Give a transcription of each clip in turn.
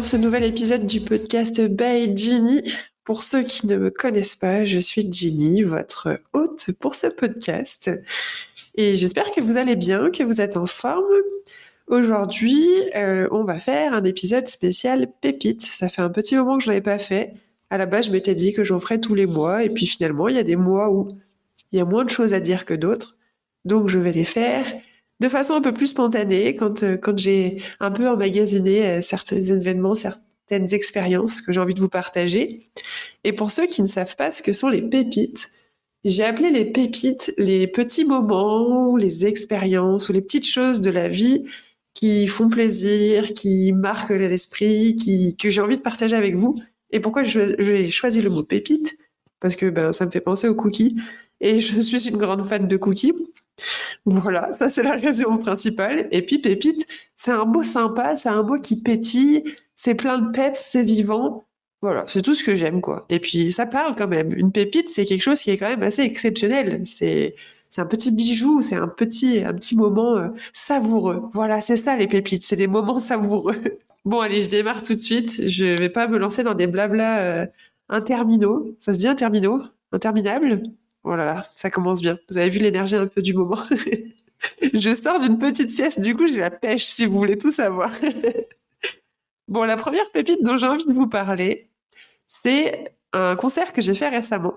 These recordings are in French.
dans ce nouvel épisode du podcast By Ginny. Pour ceux qui ne me connaissent pas, je suis Ginny, votre hôte pour ce podcast. Et j'espère que vous allez bien, que vous êtes en forme. Aujourd'hui, euh, on va faire un épisode spécial pépite. Ça fait un petit moment que je l'avais pas fait. À la base, je m'étais dit que j'en ferais tous les mois, et puis finalement, il y a des mois où il y a moins de choses à dire que d'autres. Donc, je vais les faire de façon un peu plus spontanée quand, euh, quand j'ai un peu emmagasiné euh, certains événements, certaines expériences que j'ai envie de vous partager. Et pour ceux qui ne savent pas ce que sont les pépites, j'ai appelé les pépites les petits moments, les expériences ou les petites choses de la vie qui font plaisir, qui marquent l'esprit, qui, que j'ai envie de partager avec vous. Et pourquoi j'ai choisi le mot pépite? Parce que ben, ça me fait penser aux cookies. Et je suis une grande fan de cookies. Voilà, ça c'est la raison principale. Et puis pépite, c'est un mot sympa, c'est un mot qui pétille, c'est plein de peps, c'est vivant. Voilà, c'est tout ce que j'aime quoi. Et puis ça parle quand même. Une pépite, c'est quelque chose qui est quand même assez exceptionnel. C'est c'est un petit bijou, c'est un petit un petit moment euh, savoureux. Voilà, c'est ça les pépites, c'est des moments savoureux. bon allez, je démarre tout de suite. Je vais pas me lancer dans des blabla euh, interminaux. Ça se dit interminaux Interminable Oh là ça commence bien. Vous avez vu l'énergie un peu du moment? je sors d'une petite sieste, du coup j'ai la pêche si vous voulez tout savoir. bon, la première pépite dont j'ai envie de vous parler, c'est un concert que j'ai fait récemment.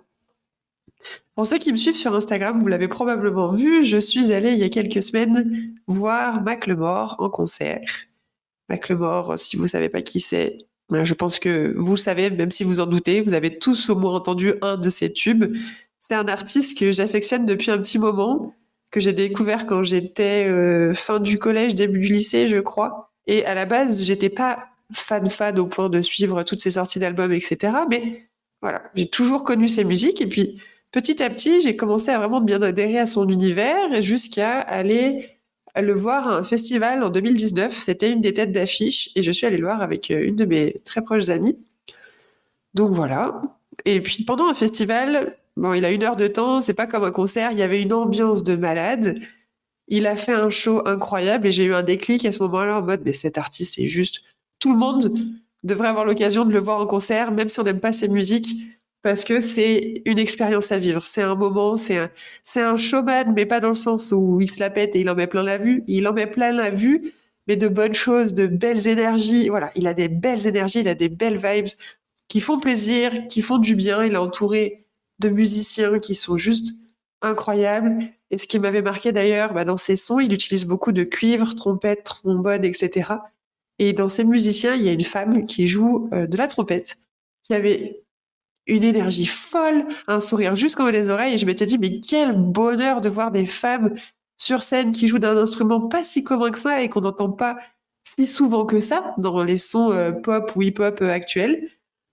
Pour ceux qui me suivent sur Instagram, vous l'avez probablement vu, je suis allée il y a quelques semaines voir Macklemore en concert. Macklemore, si vous ne savez pas qui c'est, je pense que vous le savez, même si vous en doutez, vous avez tous au moins entendu un de ses tubes. C'est un artiste que j'affectionne depuis un petit moment, que j'ai découvert quand j'étais euh, fin du collège, début du lycée, je crois. Et à la base, j'étais pas fan fan au point de suivre toutes ses sorties d'albums, etc. Mais voilà, j'ai toujours connu ses musiques et puis petit à petit, j'ai commencé à vraiment bien adhérer à son univers jusqu'à aller le voir à un festival en 2019. C'était une des têtes d'affiche et je suis allée le voir avec euh, une de mes très proches amies. Donc voilà. Et puis pendant un festival, Bon, il a une heure de temps, c'est pas comme un concert, il y avait une ambiance de malade. Il a fait un show incroyable et j'ai eu un déclic à ce moment-là en mode, mais cet artiste est juste. Tout le monde devrait avoir l'occasion de le voir en concert, même si on n'aime pas ses musiques, parce que c'est une expérience à vivre. C'est un moment, c'est un, c'est un showman, mais pas dans le sens où il se la pète et il en met plein la vue. Il en met plein la vue, mais de bonnes choses, de belles énergies. Voilà, il a des belles énergies, il a des belles vibes qui font plaisir, qui font du bien. Il est entouré de musiciens qui sont juste incroyables. Et ce qui m'avait marqué d'ailleurs, bah, dans ses sons, il utilise beaucoup de cuivre, trompette, trombone, etc. Et dans ces musiciens, il y a une femme qui joue euh, de la trompette, qui avait une énergie folle, un sourire jusqu'en haut des oreilles. Et je m'étais dit, mais quel bonheur de voir des femmes sur scène qui jouent d'un instrument pas si commun que ça et qu'on n'entend pas si souvent que ça dans les sons euh, pop ou hip-hop euh, actuels.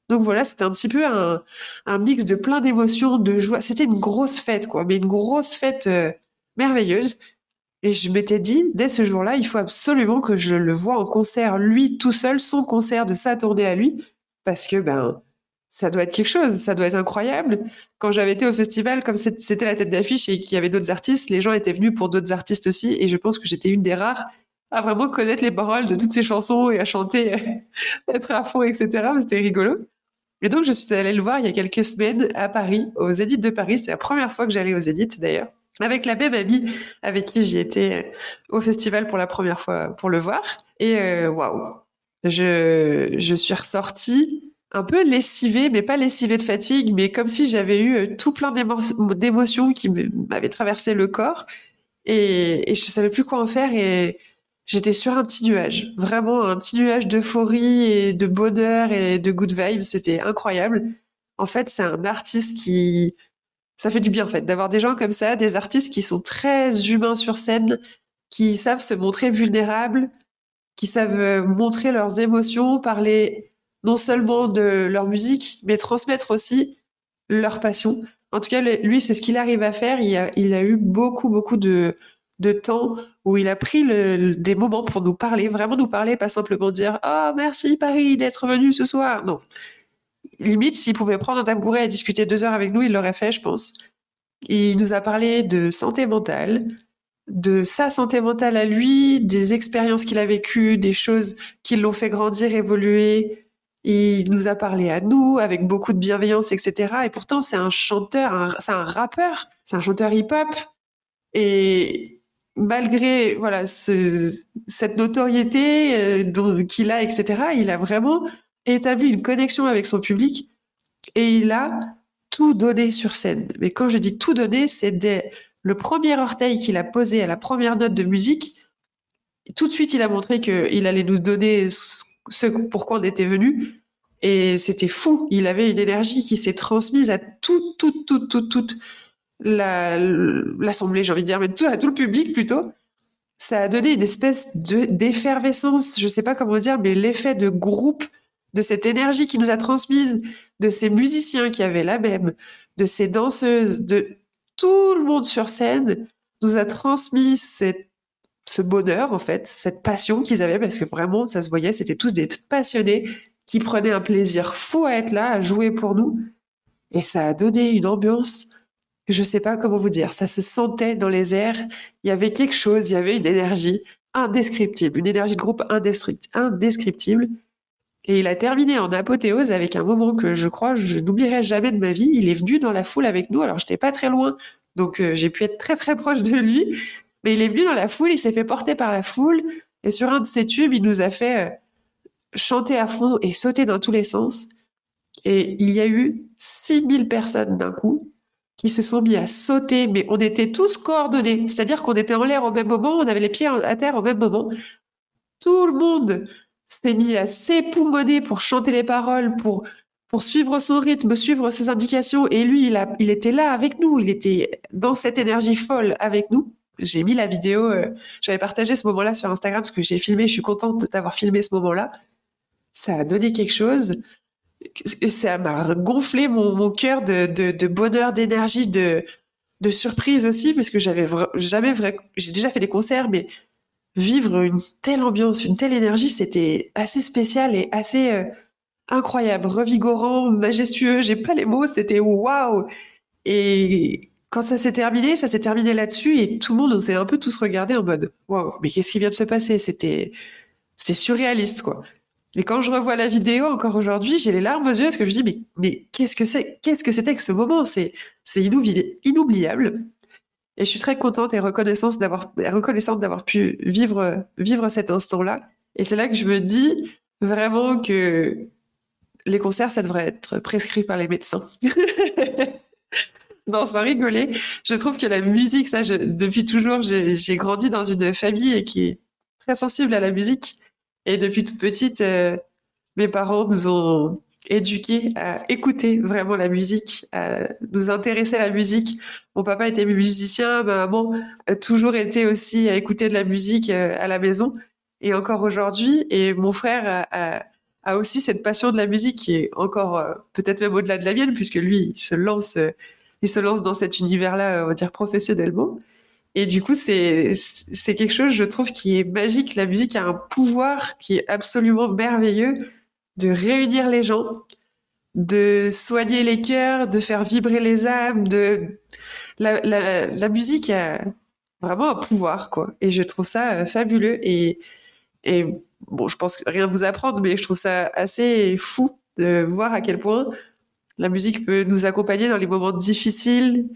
Donc voilà, c'était un petit peu un, mix de plein d'émotions, de joie. C'était une grosse fête, quoi, mais une grosse fête euh, merveilleuse. Et je m'étais dit, dès ce jour-là, il faut absolument que je le vois en concert, lui tout seul, son concert de sa tournée à lui, parce que ben ça doit être quelque chose, ça doit être incroyable. Quand j'avais été au festival, comme c'était la tête d'affiche et qu'il y avait d'autres artistes, les gens étaient venus pour d'autres artistes aussi, et je pense que j'étais une des rares à vraiment connaître les paroles de toutes ces chansons et à chanter, être à fond, etc. C'était rigolo. Et donc, je suis allée le voir il y a quelques semaines à Paris, au Zénith de Paris. C'est la première fois que j'allais au Zénith, d'ailleurs, avec la même amie avec qui j'y étais au festival pour la première fois pour le voir. Et euh, waouh, je, je suis ressortie un peu lessivée, mais pas lessivée de fatigue, mais comme si j'avais eu euh, tout plein d'émotions qui m'avaient traversé le corps. Et, et je savais plus quoi en faire. Et j'étais sur un petit nuage, vraiment un petit nuage d'euphorie et de bonheur et de good vibes. C'était incroyable. En fait, c'est un artiste qui, ça fait du bien en fait d'avoir des gens comme ça, des artistes qui sont très humains sur scène, qui savent se montrer vulnérables, qui savent euh, montrer leurs émotions, parler non seulement de leur musique, mais transmettre aussi leur passion. En tout cas, lui, c'est ce qu'il arrive à faire. Il a, eu beaucoup, beaucoup de, de temps où il a pris des moments pour nous parler, vraiment nous parler, pas simplement dire oh, merci Paris d'être venu ce soir. Non. Limite, s'il pouvait prendre un tabouret et discuter deux heures avec nous, il l'aurait fait, je pense. Il nous a parlé de santé mentale, de sa santé mentale à lui, des expériences qu'il a vécues, des choses qui l'ont fait grandir, évoluer. Il nous a parlé à nous avec beaucoup de bienveillance, etc. Et pourtant, c'est un chanteur, c'est un rappeur, c'est un chanteur hip-hop. Et malgré voilà cette notoriété euh, qu'il a, etc., il a vraiment établi une connexion avec son public et il a tout donné sur scène. Mais quand je dis tout donné, c'est le premier orteil qu'il a posé à la première note de musique, tout de suite il a montré qu'il allait nous donner ce pourquoi on était venu. Et c'était fou. Il avait une énergie qui s'est transmise à toute, toute, toute, toute, toute l'assemblée, j'ai envie de dire, mais tout, à tout le public plutôt. Ça a donné une espèce d'effervescence, je sais pas comment dire, mais l'effet de groupe, de cette énergie qui nous a transmise, de ces musiciens qui avaient la même, de ces danseuses, de tout le monde sur scène nous a transmis cette, ce bonheur, en fait, cette passion qu'ils avaient, parce que vraiment, ça se voyait, c'était tous des passionnés qui prenaient un plaisir fou à être là, à jouer pour nous. Et ça a donné une ambiance je ne sais pas comment vous dire, ça se sentait dans les airs, il y avait quelque chose, il y avait une énergie indescriptible, une énergie de groupe indescriptible. Et il a terminé en apothéose avec un moment que je crois je n'oublierai jamais de ma vie. Il est venu dans la foule avec nous, alors j'étais pas très loin, donc euh, j'ai pu être très très proche de lui. Mais il est venu dans la foule, il s'est fait porter par la foule, et sur un de ses tubes, il nous a fait euh, chanter à fond et sauter dans tous les sens. Et il y a eu 6000 personnes d'un coup qui se sont mis à sauter, mais on était tous coordonnés, c'est-à-dire qu'on était en l'air au même moment, on avait les pieds à terre au même moment. Tout le monde s'est mis à s'époumoner pour chanter les paroles, pour, pour suivre son rythme, suivre ses indications, et lui, il, était là avec nous, il était dans cette énergie folle avec nous. J'ai mis la vidéo, euh, j'avais partagé ce moment-là sur Instagram parce que j'ai filmé, je suis contente d'avoir filmé ce moment-là. Ça a donné quelque chose ça m'a gonflé mon, cœur de, bonheur, d'énergie, de, de surprise aussi, parce que j'avais jamais vrai, j'ai déjà fait des concerts, mais vivre une telle ambiance, une telle énergie, c'était assez spécial et assez euh, incroyable, revigorant, majestueux. J'ai pas les mots, c'était waouh. Et quand ça s'est terminé, ça s'est terminé là-dessus et tout le monde, on s'est un peu tous regardé en mode waouh, mais qu'est-ce qui vient de se passer? C'était, c'est surréaliste quoi. Et quand je revois la vidéo encore aujourd'hui, j'ai les larmes aux yeux parce que je me dis mais, mais qu'est-ce que c'est? Qu'est-ce que c'était que ce moment? C'est inoubliable. Et je suis très contente et reconnaissante d'avoir reconnaissante d'avoir pu vivre vivre cet instant-là. Et c'est là que je me dis vraiment que les concerts, ça devrait être prescrit par les médecins. non, sans rigoler. Je trouve que la musique, ça, depuis toujours, j'ai grandi dans une famille qui est très sensible à la musique. Et depuis toute petite, euh, mes parents nous ont éduqués à écouter vraiment la musique, à nous intéresser à la musique. Mon papa était musicien, ma maman a toujours été aussi à écouter de la musique euh, à la maison et encore aujourd'hui. Et mon frère a, aussi cette passion de la musique qui est encore euh, peut-être même au-delà de la mienne puisque lui, il se lance, il se lance dans cet univers-là, on va dire professionnellement. Et du coup, c'est c'est quelque chose, je trouve, qui est magique. La musique a un pouvoir qui est absolument merveilleux de réunir les gens, de soigner les cœurs, de faire vibrer les âmes. De la, la, la musique a vraiment un pouvoir, quoi. Et je trouve ça euh, fabuleux. Et, et bon, je pense que rien vous apprendre, mais je trouve ça assez fou de voir à quel point la musique peut nous accompagner dans les moments difficiles,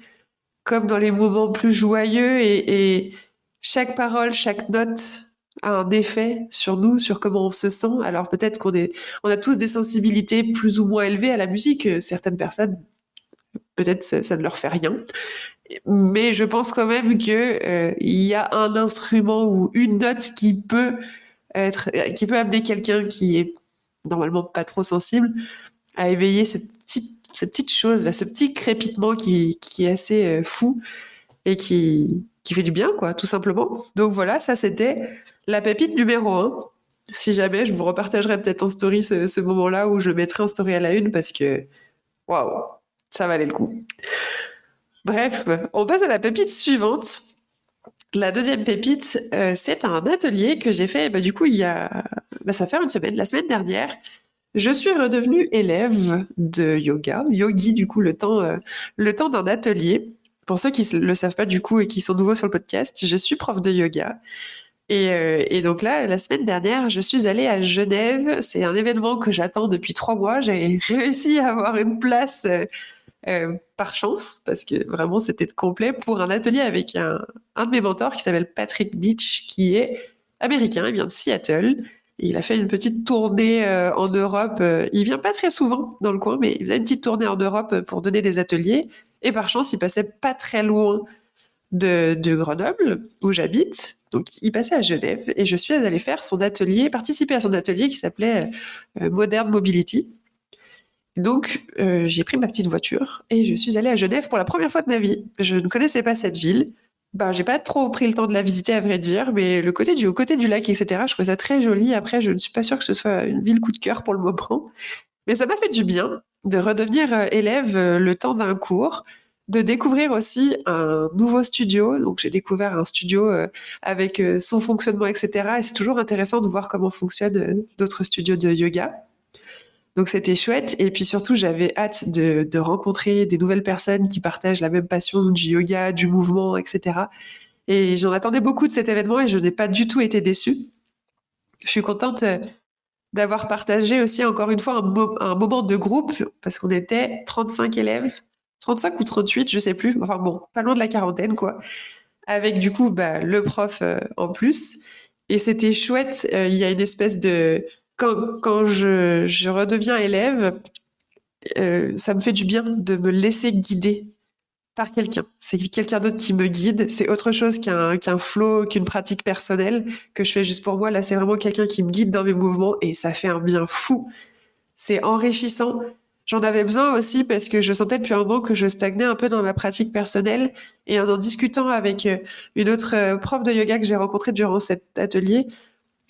comme dans les moments plus joyeux et, chaque parole, chaque note a un effet sur nous, sur comment on se sent. Alors peut-être qu'on est, on a tous des sensibilités plus ou moins élevées à la musique. Certaines personnes, peut-être ça, ne leur fait rien. Mais je pense quand même que euh, il y a un instrument ou une note qui peut être, qui peut amener quelqu'un qui est normalement pas trop sensible à éveiller cette petite chose, ce petit crépitement qui, est assez euh, fou et qui, qui fait du bien, quoi, tout simplement. Donc voilà, ça c'était la pépite numéro un. Si jamais, je vous repartagerai peut-être en story ce, moment-là où je le mettrai en story à la une parce que, waouh, ça valait le coup. Bref, on passe à la pépite suivante. La deuxième pépite, euh, c'est un atelier que j'ai fait, bah, du coup, il y a, bah, ça fait une semaine, la semaine dernière, je suis redevenue élève de yoga, yogi du coup le temps, euh, le temps d'un atelier. pour ceux qui ne le savent pas du coup et qui sont nouveaux sur le podcast, je suis prof de yoga. Et, euh, et, donc là, la semaine dernière, je suis allée à Genève. C'est un événement que j'attends depuis trois mois. J'ai réussi à avoir une place euh, par chance, parce que vraiment c'était complet, pour un atelier avec un, un de mes mentors qui s'appelle Patrick Beach, qui est américain, il vient de Seattle. Il a fait une petite tournée euh, en Europe. il vient pas très souvent dans le coin, mais il faisait une petite tournée en Europe pour donner des ateliers. Et par chance, il passait pas très loin de, de Grenoble, où j'habite. Donc, il passait à Genève et je suis allée faire son atelier, participer à son atelier qui s'appelait euh, Modern Mobility. Donc, euh, j'ai pris ma petite voiture et je suis allée à Genève pour la première fois de ma vie. Je ne connaissais pas cette ville. Ben, j'ai pas trop pris le temps de la visiter, à vrai dire, mais le côté du, côté du lac, etc., je trouvais ça très joli. Après, je ne suis pas sûre que ce soit une ville coup de cœur pour le moment. Mais ça m'a fait du bien de redevenir euh, élève le temps d'un cours, de découvrir aussi un nouveau studio. Donc j'ai découvert un studio euh, avec euh, son fonctionnement, etc. Et c'est toujours intéressant de voir comment fonctionnent euh, d'autres studios de yoga. Donc c'était chouette. Et puis surtout, j'avais hâte de, rencontrer des nouvelles personnes qui partagent la même passion du yoga, du mouvement, etc. Et j'en attendais beaucoup de cet événement et je n'ai pas du tout été déçue. Je suis contente d'avoir partagé aussi encore une fois un, un moment de groupe parce qu'on était 35 élèves 35 ou 38, je sais plus. Enfin bon, pas loin de la quarantaine, quoi. Avec du coup bah, le prof euh, en plus. Et c'était chouette. Euh, il y a une espèce de. Quand, je, redeviens élève, euh, ça me fait du bien de me laisser guider par quelqu'un. C'est quelqu'un d'autre qui me guide. C'est autre chose qu'un qu'un flow, qu'une pratique personnelle que je fais juste pour moi. Là, c'est vraiment quelqu'un qui me guide dans mes mouvements et ça fait un bien fou. C'est enrichissant J'en avais besoin aussi parce que je sentais depuis un moment que je stagnais un peu dans ma pratique personnelle. Et en en discutant avec euh, une autre euh, prof de yoga que j'ai rencontrée durant cet atelier,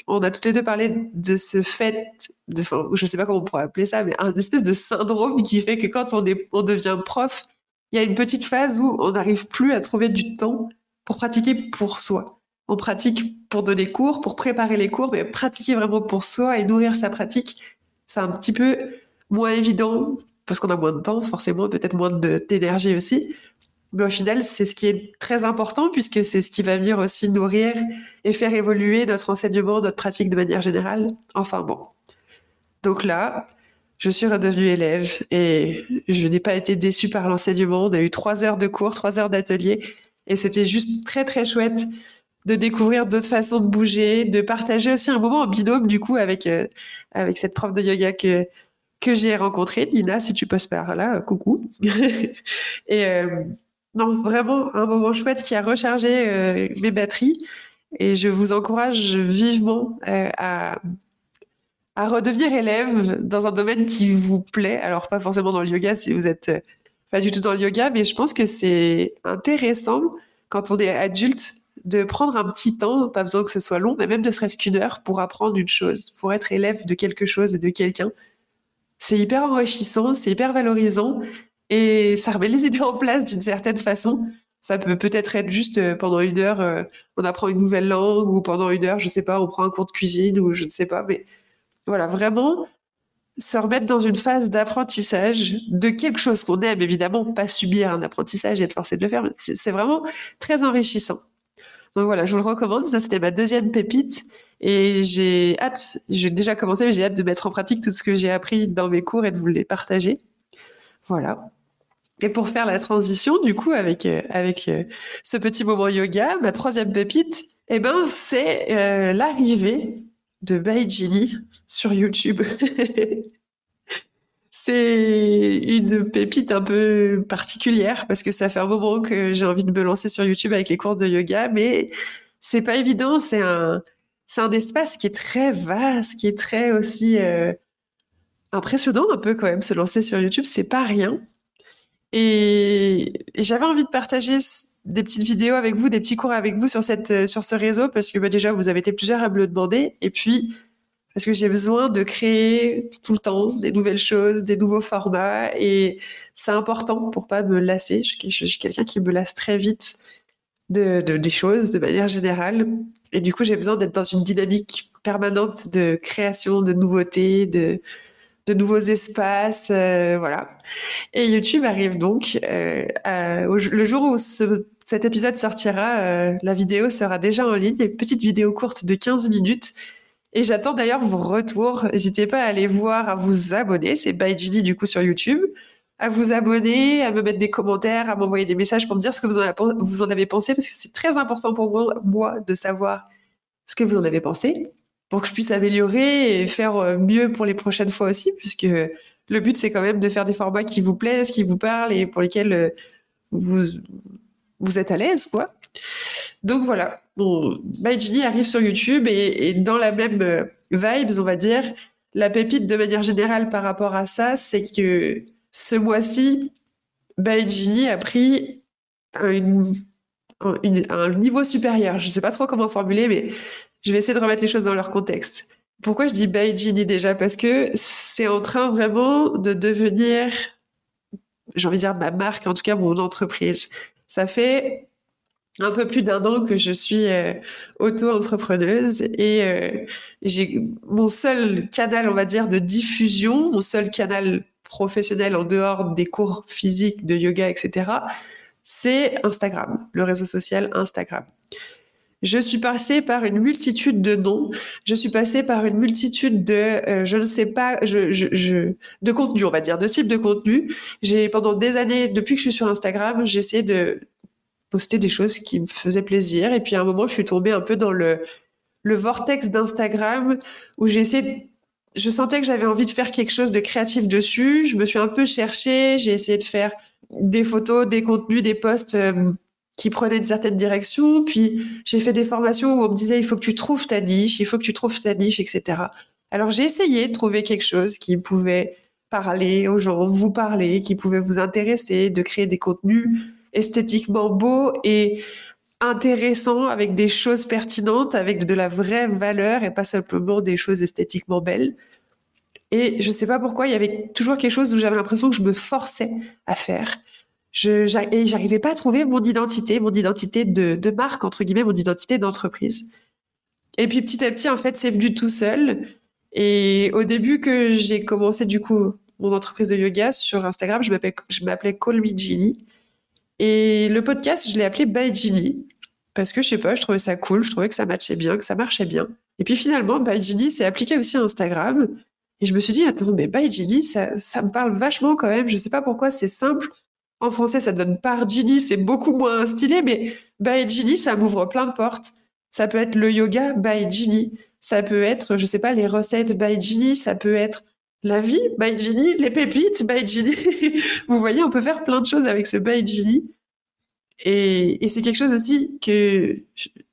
on a toutes les deux parlé de ce fait, de, je sais pas comment on pourrait appeler ça, mais un espèce de syndrome qui fait que quand on, est, on devient prof, il y a une petite phase où on n'arrive plus à trouver du temps pour pratiquer pour soi. On pratique pour donner cours, pour préparer les cours, mais pratiquer vraiment pour soi et nourrir sa pratique, c'est un petit peu moins évident parce qu'on a moins de temps, forcément, peut-être moins d'énergie aussi. Mais au final, c'est ce qui est très important puisque c'est ce qui va venir aussi nourrir et faire évoluer notre enseignement, notre pratique de manière générale. Enfin bon. Donc là, je suis redevenue élève et je n'ai pas été déçue par l'enseignement. On a eu trois heures de cours, trois heures d'atelier et c'était juste très très chouette de découvrir d'autres façons de bouger, de partager aussi un moment en binôme du coup avec euh, cette prof de yoga que j'ai rencontré, Nina, si tu passes par là, coucou. et euh, non, vraiment un moment chouette qui a rechargé euh, mes batteries. Et je vous encourage vivement euh, à, redevenir élève dans un domaine qui vous plaît. Alors, pas forcément dans le yoga si vous êtes pas du tout dans le yoga, mais je pense que c'est intéressant quand on est adulte de prendre un petit temps, pas besoin que ce soit long, mais même de serait-ce qu'une heure pour apprendre une chose, pour être élève de quelque chose et de quelqu'un c'est hyper enrichissant, c'est hyper valorisant et ça remet les idées en place d'une certaine façon. Ça peut peut-être être juste euh, pendant une heure, euh, on apprend une nouvelle langue ou pendant une heure, je sais pas, on prend un cours de cuisine ou je ne sais pas. Mais voilà, vraiment se remettre dans une phase d'apprentissage de quelque chose qu'on aime, évidemment, pas subir un apprentissage et être forcé de le faire, c'est vraiment très enrichissant. Donc voilà, je vous le recommande. Ça, c'était ma deuxième pépite. Et j'ai hâte, j'ai déjà commencé, mais j'ai hâte de mettre en pratique tout ce que j'ai appris dans mes cours et de vous les partager. Voilà. Et pour faire la transition, du coup, avec, euh, avec euh, ce petit moment yoga, ma troisième pépite, eh ben, c'est euh, l'arrivée de Baijini sur YouTube. c'est une pépite un peu particulière parce que ça fait un moment que j'ai envie de me lancer sur YouTube avec les cours de yoga, mais c'est pas évident. C'est un, un espace qui est très vaste, qui est très aussi impressionnant un peu quand même. Se lancer sur YouTube, c'est pas rien. Et, j'avais envie de partager des petites vidéos avec vous, des petits cours avec vous sur, cette, euh, sur ce réseau parce que bah, déjà, vous avez été plusieurs à me le demander. Et puis, parce que j'ai besoin de créer tout le temps des nouvelles choses, des nouveaux formats. Et c'est important pour pas me lasser. Je, je suis quelqu'un qui me lasse très vite de, de, des choses de manière générale. Et du coup, j'ai besoin d'être dans une dynamique permanente de création, de nouveautés, de, de nouveaux espaces, euh, voilà. Et YouTube arrive donc euh, le jour où cet épisode sortira, euh, la vidéo sera déjà en ligne. une petite vidéo courte de 15 minutes. Et j'attends d'ailleurs vos retours. N'hésitez pas à aller voir, à vous abonner. C'est by du coup sur YouTube. À vous abonner, à me mettre des commentaires, à m'envoyer des messages pour me dire ce que vous en avez, pensé, parce que c'est très important pour moi de savoir ce que vous en avez pensé pour que je puisse améliorer et faire euh, mieux pour les prochaines fois aussi, puisque le but, c'est quand même de faire des formats qui vous plaisent, qui vous parlent et pour lesquels euh, vous, vous êtes à l'aise, quoi. Donc voilà, bon, arrive sur YouTube et, dans la même euh, vibes, on va dire, la pépite de manière générale par rapport à ça, c'est que ce mois-ci, My a pris un, niveau supérieur. Je ne sais pas trop comment formuler, mais je vais essayer de remettre les choses dans leur contexte. Pourquoi je dis Baijini déjà? Parce que c'est en train vraiment de devenir, j'ai envie de dire ma marque, en tout cas mon entreprise. Ça fait un peu plus d'un an que je suis euh, auto-entrepreneuse et euh, j'ai mon seul canal, on va dire, de diffusion, mon seul canal professionnel en dehors des cours physiques de yoga, etc., c'est Instagram, le réseau social Instagram. Je suis passée par une multitude de noms. Je suis passée par une multitude de, euh, je ne sais pas, de contenu, on va dire, de type de contenu. J'ai pendant des années, depuis que je suis sur Instagram, j'ai essayé de poster des choses qui me faisaient plaisir. Et puis à un moment, je suis tombée un peu dans le, le vortex d'Instagram où j'ai essayé je sentais que j'avais envie de faire quelque chose de créatif dessus. Je me suis un peu cherchée, j'ai essayé de faire des photos, des contenus, des posts euh, qui prenait une certaine direction. Puis j'ai fait des formations où on me disait il faut que tu trouves ta niche, il faut que tu trouves ta niche, etc. Alors j'ai essayé de trouver quelque chose qui pouvait parler aux gens, vous parler, qui pouvait vous intéresser, de créer des contenus esthétiquement beaux et intéressants avec des choses pertinentes, avec de la vraie valeur et pas simplement des choses esthétiquement belles. Et je ne sais pas pourquoi, il y avait toujours quelque chose où j'avais l'impression que je me forçais à faire je, et j'arrivais pas à trouver mon identité, mon identité de, marque, entre guillemets, mon identité d'entreprise. Et puis petit à petit, en fait, c'est venu tout seul. Et au début que j'ai commencé, du coup, mon entreprise de yoga sur Instagram, je m'appelais Call Me Ginny. Et le podcast, je l'ai appelé By Ginny. Parce que je sais pas, je trouvais ça cool, je trouvais que ça matchait bien, que ça marchait bien. Et puis finalement, By Ginny s'est appliqué aussi à Instagram. Et je me suis dit, attends, mais By Ginny, ça, ça me parle vachement quand même. Je sais pas pourquoi, c'est simple. En français, ça donne par Ginny, c'est beaucoup moins stylé, mais by Ginny, ça m'ouvre plein de portes. Ça peut être le yoga by Ginny. Ça peut être, je sais pas, les recettes by Ginny. Ça peut être la vie by Ginny, les pépites by Ginny. Vous voyez, on peut faire plein de choses avec ce by Ginny. Et, c'est quelque chose aussi que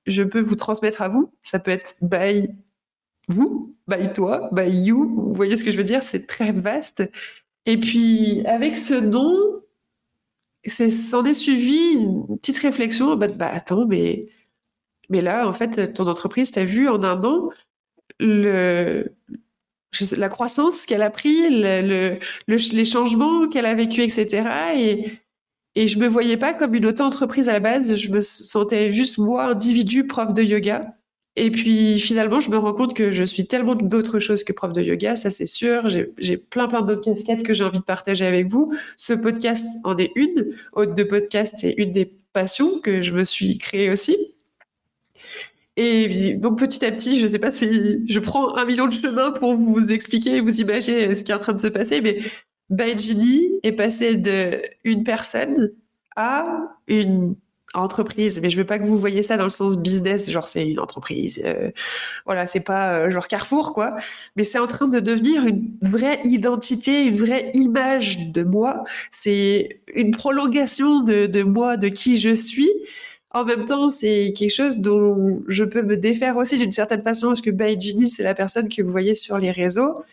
je, peux vous transmettre à vous. Ça peut être by vous, by toi, by you. Vous voyez ce que je veux dire C'est très vaste. Et puis, avec ce c'est s'en est suivi une petite réflexion bah, bah attends mais mais là en fait ton entreprise t'as vu en un an le la croissance qu'elle a pris le, les changements qu'elle a vécu etc et et je me voyais pas comme une auto-entreprise à la base je me sentais juste moi individu prof de yoga et puis finalement, je me rends compte que je suis tellement d'autres choses que prof de yoga, ça c'est sûr. J'ai plein plein d'autres casquettes que j'ai envie de partager avec vous. Ce podcast en est une. Hôte de podcast, c'est une des passions que je me suis créée aussi. Et donc petit à petit, je ne sais pas si je prends un million de chemins pour vous expliquer, vous imaginer ce qui est en train de se passer, mais Baijini est passé de une personne à une entreprise, mais je veux pas que vous voyez ça dans le sens business, genre c'est une entreprise, euh, voilà, c'est pas euh, genre Carrefour quoi, mais c'est en train de devenir une vraie identité, une vraie image de moi. C'est une prolongation de, de moi, de qui je suis. En même temps, c'est quelque chose dont je peux me défaire aussi d'une certaine façon, parce que Baijini, c'est la personne que vous voyez sur les réseaux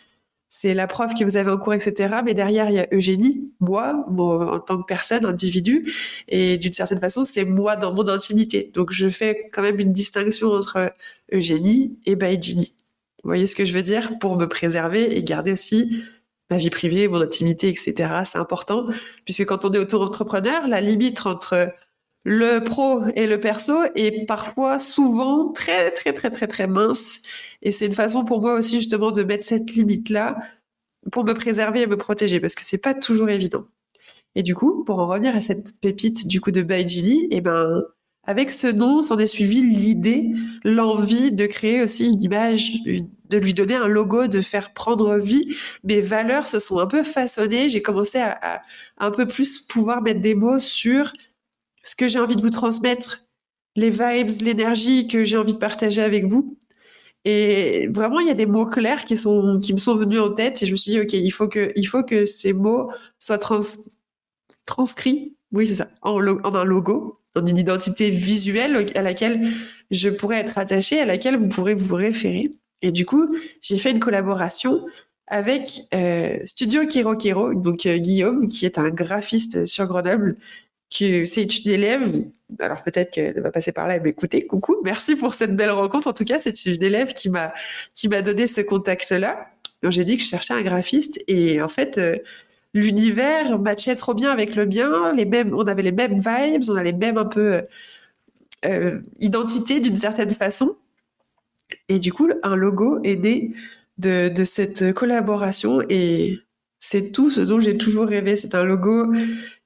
c'est la prof que vous avez en cours, etc. Mais derrière, il y a Eugénie, moi, en tant que personne, individu, et d'une certaine façon, c'est moi dans mon intimité. Donc, je fais quand même une distinction entre Eugénie et Baïjini. Vous voyez ce que je veux dire? Pour me préserver et garder aussi ma vie privée, mon intimité, etc. C'est important, puisque quand on est auto-entrepreneur, la limite entre le pro et le perso est parfois, souvent, très, très, très, très, très mince. Et c'est une façon pour moi aussi, justement, de mettre cette limite-là pour me préserver et me protéger parce que c'est pas toujours évident. Et du coup, pour en revenir à cette pépite du coup de Baijili, eh ben avec ce nom, s'en est suivi l'idée, l'envie de créer aussi une image, de lui donner un logo, de faire prendre vie. Mes valeurs se sont un peu façonnées. J'ai commencé à, à, un peu plus pouvoir mettre des mots sur ce que j'ai envie de vous transmettre, les vibes, l'énergie que j'ai envie de partager avec vous. Et vraiment, il y a des mots clairs qui, sont, qui me sont venus en tête et je me suis dit, OK, il faut que, il faut que ces mots soient trans, transcrits, oui, ça, en, en, un logo, en une identité visuelle à laquelle je pourrais être attachée, à laquelle vous pourrez vous référer. Et du coup, j'ai fait une collaboration avec euh, Studio Kero Kero, donc euh, Guillaume, qui est un graphiste sur Grenoble, que c'est une élève, alors peut-être qu'elle va passer par là et m'écouter, coucou, merci pour cette belle rencontre. En tout cas, c'est une élève qui m'a qui m'a donné ce contact-là. J'ai dit que je cherchais un graphiste et en fait euh, l'univers matchait trop bien avec le bien, les mêmes, on avait les mêmes vibes, on a les mêmes un peu euh, identités d'une certaine façon. Et du coup, un logo est né de, de cette collaboration et c'est tout ce dont j'ai toujours rêvé. C'est un logo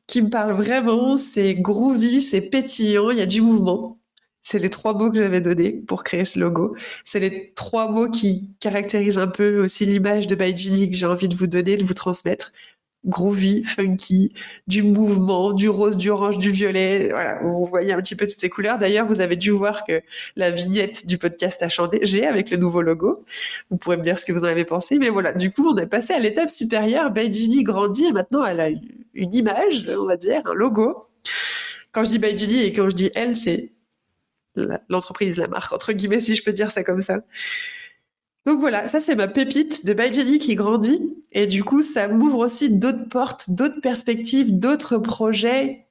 qui me parle vraiment. C'est groovy, c'est pétillant, il y a du mouvement. C'est les trois mots que j'avais donnés pour créer ce logo. C'est les trois mots qui caractérisent un peu aussi l'image de Baijini que j'ai envie de vous donner, de vous transmettre groovy, funky, du mouvement, du rose, du orange, du violet. Voilà, vous voyez un petit peu toutes ces couleurs. D'ailleurs, vous avez dû voir que la vignette du podcast a changé avec le nouveau logo. Vous pourrez me dire ce que vous en avez pensé. Mais voilà, du coup, on est passé à l'étape supérieure. Beijini grandit et maintenant elle a une image, on va dire, un logo. Quand je dis Beijini et quand je dis elle, c'est l'entreprise, la marque, entre guillemets, si je peux dire ça comme ça. Donc voilà, ça c'est ma pépite de Baijani qui grandit. Et du coup, ça m'ouvre aussi d'autres portes, d'autres perspectives, d'autres projets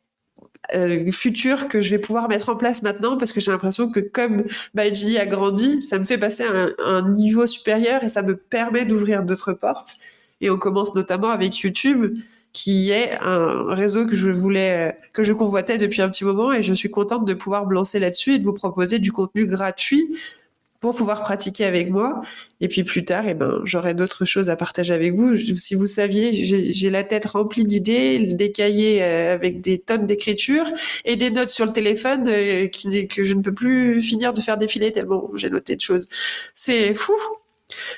euh, futurs que je vais pouvoir mettre en place maintenant parce que j'ai l'impression que comme Baijani a grandi, ça me fait passer à un, un niveau supérieur et ça me permet d'ouvrir d'autres portes. Et on commence notamment avec YouTube qui est un réseau que je voulais, que je convoitais depuis un petit moment et je suis contente de pouvoir me lancer là-dessus et de vous proposer du contenu gratuit pour pouvoir pratiquer avec moi. Et puis plus tard, eh ben, j'aurai d'autres choses à partager avec vous. Si vous saviez, j'ai la tête remplie d'idées, des cahiers euh, avec des tonnes d'écriture et des notes sur le téléphone euh, que je ne peux plus finir de faire défiler tellement j'ai noté de choses. C'est fou.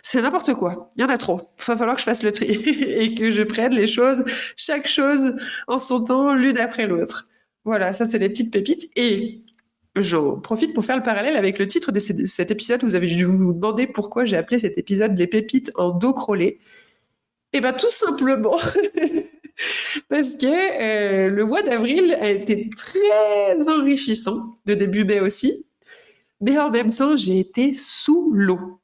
C'est n'importe quoi. Il y en a trop. Il va falloir que je fasse le tri et que je prenne les choses, chaque chose en son temps, l'une après l'autre. Voilà, ça c'est les petites pépites. Et J'en profite pour faire le parallèle avec le titre de cet épisode. Vous avez dû vous demander pourquoi j'ai appelé cet épisode Les pépites en dos crôlé. Eh bien, tout simplement parce que euh, le mois d'avril a été très enrichissant, de début mai aussi, mais en même temps, j'ai été sous l'eau.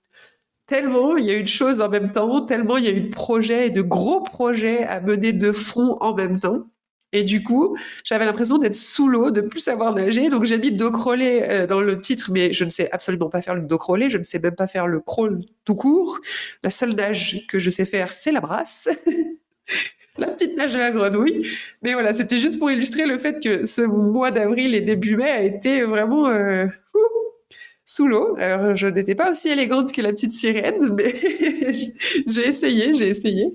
Tellement il y a eu de choses en même temps, tellement il y a eu de projets et de gros projets à mener de front en même temps. Et du coup, j'avais l'impression d'être sous l'eau, de plus savoir nager. Donc j'ai mis dos crawlé euh, dans le titre, mais je ne sais absolument pas faire le dos crawlé. Je ne sais même pas faire le crawl tout court. La seule nage que je sais faire, c'est la brasse. la petite nage de la grenouille. Mais voilà, c'était juste pour illustrer le fait que ce mois d'avril et début mai a été vraiment euh, sous l'eau. Alors, je n'étais pas aussi élégante que la petite sirène, mais j'ai essayé, j'ai essayé.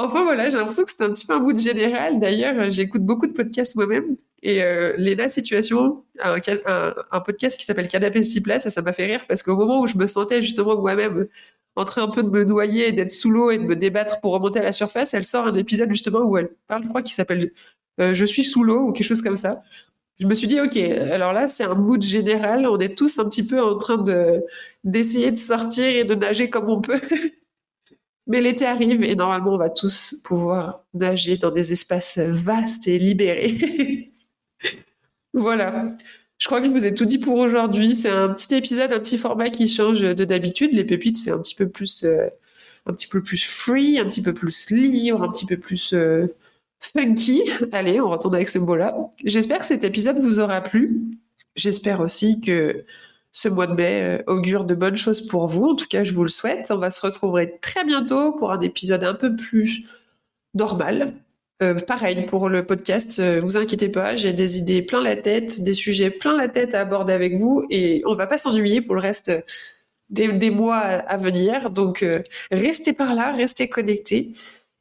Enfin voilà, j'ai l'impression que c'est un petit peu un mood général. D'ailleurs, j'écoute beaucoup de podcasts moi-même. Et euh, Léna Situation, un, un, podcast qui s'appelle Canapé 6 places, ça m'a fait rire parce qu'au moment où je me sentais justement moi-même en train un peu de me noyer, d'être sous l'eau et de me débattre pour remonter à la surface, elle sort un épisode justement où elle parle, je crois, qui s'appelle euh, Je suis sous l'eau ou quelque chose comme ça. Je me suis dit, OK, alors là, c'est un mood général. On est tous un petit peu en train de, d'essayer de sortir et de nager comme on peut. Mais l'été arrive et normalement, on va tous pouvoir nager dans des espaces vastes et libérés. voilà. Je crois que je vous ai tout dit pour aujourd'hui. C'est un petit épisode, un petit format qui change de d'habitude. Les pépites, c'est un petit peu plus, euh, un petit peu plus free, un petit peu plus libre, un petit peu plus euh, funky. Allez, on retourne avec ce mot-là. J'espère que cet épisode vous aura plu. J'espère aussi que ce mois de mai euh, augure de bonnes choses pour vous. En tout cas, je vous le souhaite. On va se retrouver très bientôt pour un épisode un peu plus normal. Euh, pareil pour le podcast, euh, vous inquiétez pas, j'ai des idées plein la tête, des sujets plein la tête à aborder avec vous et on va pas s'ennuyer pour le reste des, mois à venir. Donc, restez par là, restez connectés.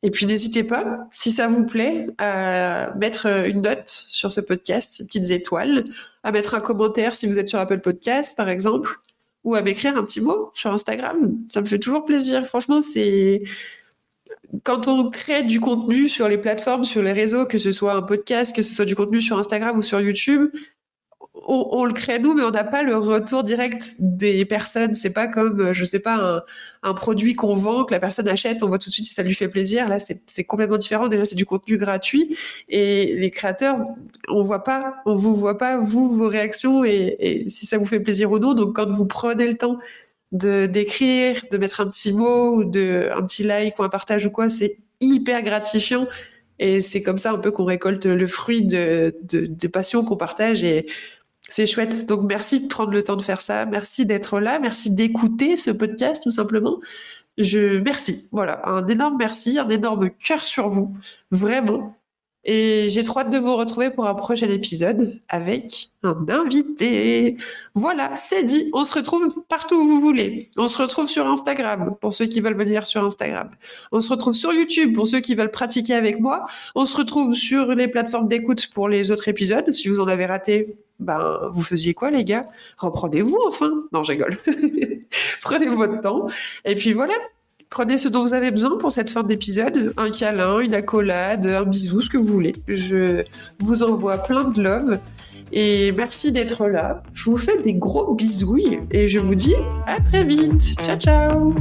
Et puis n'hésitez pas, si ça vous plaît, à mettre une note sur ce podcast, petites étoiles, à mettre un commentaire si vous êtes sur Apple Podcast, par exemple, ou à m'écrire un petit mot sur Instagram. Ça me fait toujours plaisir. Franchement, c'est quand on crée du contenu sur les plateformes, sur les réseaux, que ce soit un podcast, que ce soit du contenu sur Instagram ou sur YouTube, on, le crée nous, mais on n'a pas le retour direct des personnes. C'est pas comme, euh, je sais pas, un, produit qu'on vend, que la personne achète, on voit tout de suite si ça lui fait plaisir. Là, c'est complètement différent. Déjà, c'est du contenu gratuit et les créateurs, on voit pas, on vous voit pas, vous, vos réactions et, si ça vous fait plaisir ou non. Donc, quand vous prenez le temps de d'écrire, de mettre un petit mot ou de un petit like ou un partage ou quoi, c'est hyper gratifiant. Et c'est comme ça un peu qu'on récolte le fruit de, de, de passion qu'on partage. Et c'est chouette. Donc, merci de prendre le temps de faire ça. Merci d'être là. Merci d'écouter ce podcast, tout simplement. Je, merci. Voilà. Un énorme merci, un énorme cœur sur vous. Vraiment. Et j'ai trop hâte de vous retrouver pour un prochain épisode avec un invité. Voilà, c'est dit. On se retrouve partout où vous voulez. On se retrouve sur Instagram pour ceux qui veulent venir sur Instagram. On se retrouve sur YouTube pour ceux qui veulent pratiquer avec moi. On se retrouve sur les plateformes d'écoute pour les autres épisodes. Si vous en avez raté, ben, vous faisiez quoi, les gars? Reprenez-vous enfin Non, je rigole. Prenez votre temps. Et puis voilà, prenez ce dont vous avez besoin pour cette fin d'épisode. Un câlin, une accolade, un bisou, ce que vous voulez. Je vous envoie plein de love. Et merci d'être là. Je vous fais des gros bisouilles et je vous dis à très vite. Ciao, ciao